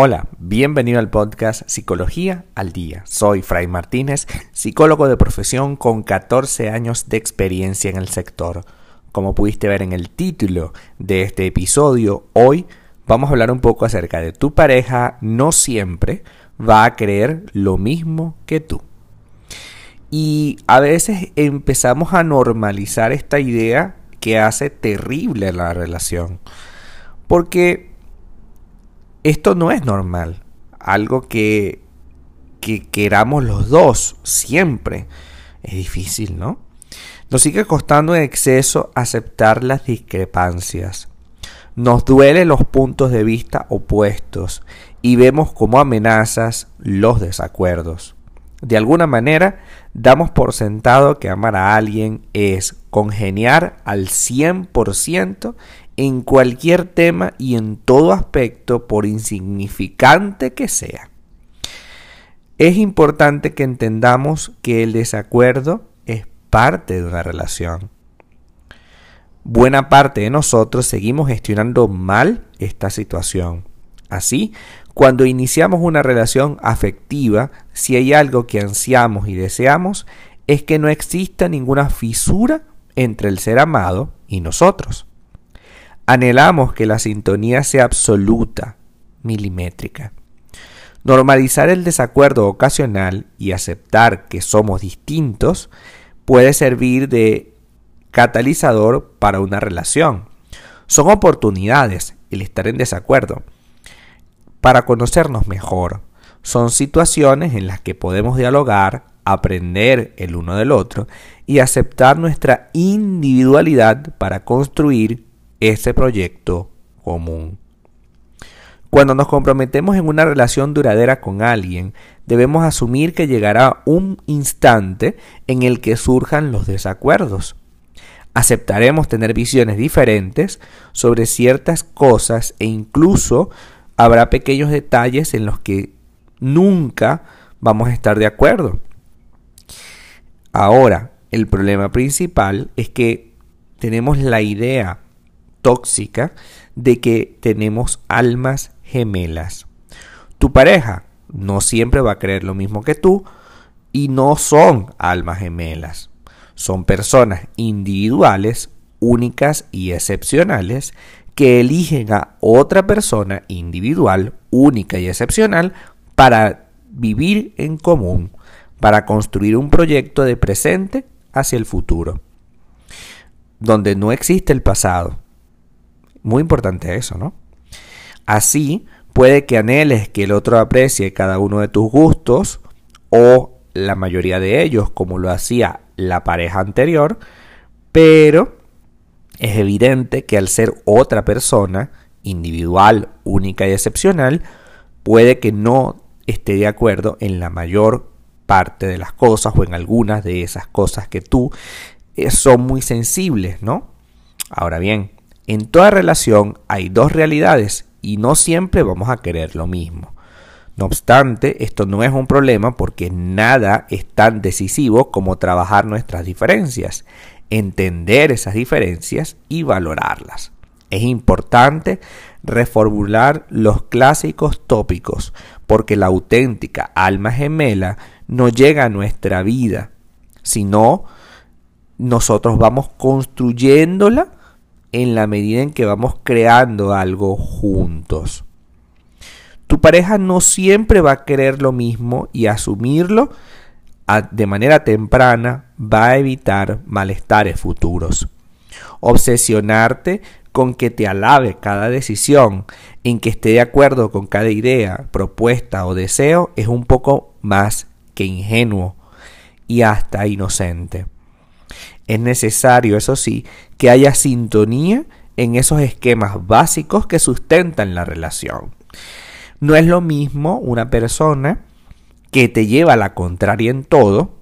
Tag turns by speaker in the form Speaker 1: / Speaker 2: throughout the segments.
Speaker 1: Hola, bienvenido al podcast Psicología al Día. Soy Fray Martínez, psicólogo de profesión con 14 años de experiencia en el sector. Como pudiste ver en el título de este episodio, hoy vamos a hablar un poco acerca de tu pareja no siempre va a creer lo mismo que tú. Y a veces empezamos a normalizar esta idea que hace terrible la relación. Porque esto no es normal. Algo que, que queramos los dos siempre. Es difícil, ¿no? Nos sigue costando en exceso aceptar las discrepancias. Nos duelen los puntos de vista opuestos y vemos como amenazas los desacuerdos. De alguna manera, damos por sentado que amar a alguien es congeniar al 100% en cualquier tema y en todo aspecto, por insignificante que sea. Es importante que entendamos que el desacuerdo es parte de una relación. Buena parte de nosotros seguimos gestionando mal esta situación. Así, cuando iniciamos una relación afectiva, si hay algo que ansiamos y deseamos, es que no exista ninguna fisura entre el ser amado y nosotros. Anhelamos que la sintonía sea absoluta, milimétrica. Normalizar el desacuerdo ocasional y aceptar que somos distintos puede servir de catalizador para una relación. Son oportunidades el estar en desacuerdo para conocernos mejor. Son situaciones en las que podemos dialogar, aprender el uno del otro y aceptar nuestra individualidad para construir ese proyecto común. Cuando nos comprometemos en una relación duradera con alguien, debemos asumir que llegará un instante en el que surjan los desacuerdos. Aceptaremos tener visiones diferentes sobre ciertas cosas e incluso habrá pequeños detalles en los que nunca vamos a estar de acuerdo. Ahora, el problema principal es que tenemos la idea tóxica de que tenemos almas gemelas. Tu pareja no siempre va a creer lo mismo que tú y no son almas gemelas. Son personas individuales, únicas y excepcionales que eligen a otra persona individual, única y excepcional para vivir en común, para construir un proyecto de presente hacia el futuro, donde no existe el pasado, muy importante eso, ¿no? Así, puede que anheles que el otro aprecie cada uno de tus gustos o la mayoría de ellos como lo hacía la pareja anterior, pero es evidente que al ser otra persona, individual, única y excepcional, puede que no esté de acuerdo en la mayor parte de las cosas o en algunas de esas cosas que tú eh, son muy sensibles, ¿no? Ahora bien, en toda relación hay dos realidades y no siempre vamos a querer lo mismo. No obstante, esto no es un problema porque nada es tan decisivo como trabajar nuestras diferencias, entender esas diferencias y valorarlas. Es importante reformular los clásicos tópicos porque la auténtica alma gemela no llega a nuestra vida, sino nosotros vamos construyéndola en la medida en que vamos creando algo juntos. Tu pareja no siempre va a querer lo mismo y asumirlo de manera temprana va a evitar malestares futuros. Obsesionarte con que te alabe cada decisión, en que esté de acuerdo con cada idea, propuesta o deseo es un poco más que ingenuo y hasta inocente. Es necesario, eso sí, que haya sintonía en esos esquemas básicos que sustentan la relación. No es lo mismo una persona que te lleva a la contraria en todo,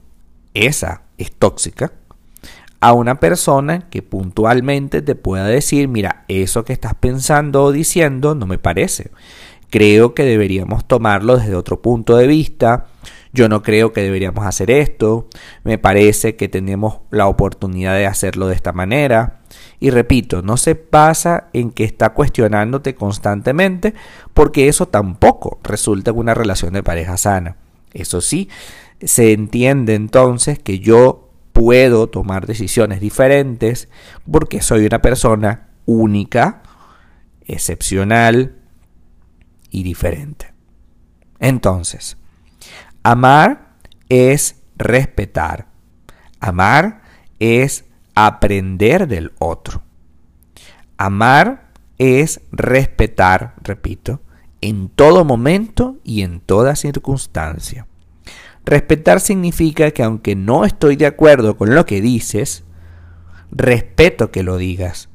Speaker 1: esa es tóxica, a una persona que puntualmente te pueda decir, mira, eso que estás pensando o diciendo no me parece. Creo que deberíamos tomarlo desde otro punto de vista. Yo no creo que deberíamos hacer esto, me parece que tenemos la oportunidad de hacerlo de esta manera. Y repito, no se pasa en que está cuestionándote constantemente porque eso tampoco resulta en una relación de pareja sana. Eso sí, se entiende entonces que yo puedo tomar decisiones diferentes porque soy una persona única, excepcional y diferente. Entonces, amar es respetar. Amar es aprender del otro. Amar es respetar, repito, en todo momento y en toda circunstancia. Respetar significa que aunque no estoy de acuerdo con lo que dices, respeto que lo digas.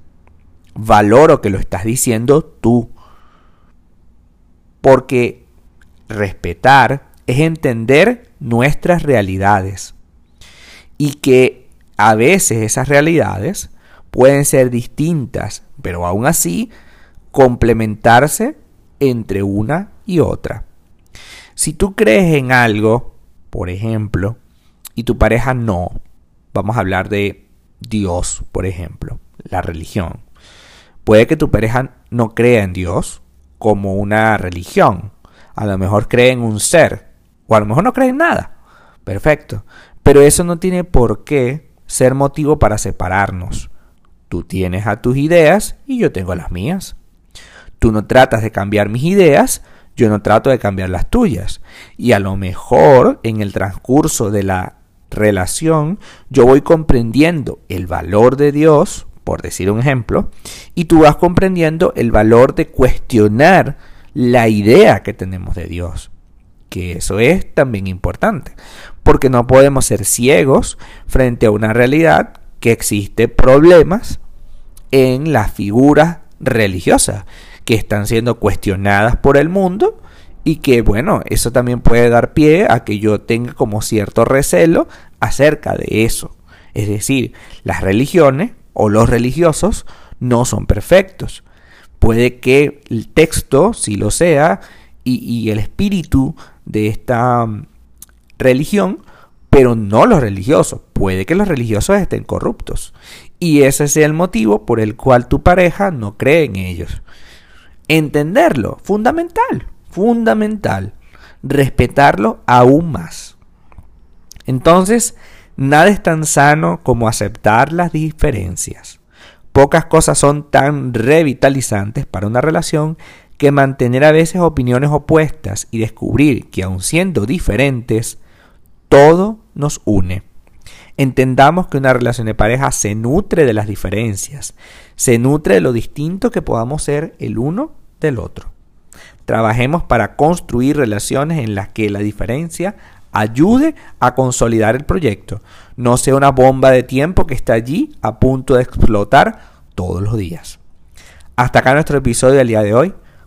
Speaker 1: Valoro que lo estás diciendo tú. Porque respetar es entender nuestras realidades. Y que a veces esas realidades pueden ser distintas, pero aún así complementarse entre una y otra. Si tú crees en algo, por ejemplo, y tu pareja no, vamos a hablar de Dios, por ejemplo, la religión. Puede que tu pareja no crea en Dios como una religión. A lo mejor cree en un ser. O a lo mejor no cree en nada. Perfecto. Pero eso no tiene por qué ser motivo para separarnos. Tú tienes a tus ideas y yo tengo las mías. Tú no tratas de cambiar mis ideas, yo no trato de cambiar las tuyas. Y a lo mejor en el transcurso de la relación yo voy comprendiendo el valor de Dios, por decir un ejemplo, y tú vas comprendiendo el valor de cuestionar la idea que tenemos de Dios. Que eso es también importante, porque no podemos ser ciegos frente a una realidad que existe problemas en las figuras religiosas que están siendo cuestionadas por el mundo y que bueno, eso también puede dar pie a que yo tenga como cierto recelo acerca de eso. Es decir, las religiones o los religiosos no son perfectos. Puede que el texto, si lo sea, y, y el espíritu de esta mm, religión, pero no los religiosos. Puede que los religiosos estén corruptos. Y ese sea el motivo por el cual tu pareja no cree en ellos. Entenderlo, fundamental, fundamental. Respetarlo aún más. Entonces, nada es tan sano como aceptar las diferencias. Pocas cosas son tan revitalizantes para una relación que mantener a veces opiniones opuestas y descubrir que aun siendo diferentes, todo nos une. Entendamos que una relación de pareja se nutre de las diferencias, se nutre de lo distinto que podamos ser el uno del otro. Trabajemos para construir relaciones en las que la diferencia ayude a consolidar el proyecto, no sea una bomba de tiempo que está allí a punto de explotar todos los días. Hasta acá nuestro episodio del día de hoy.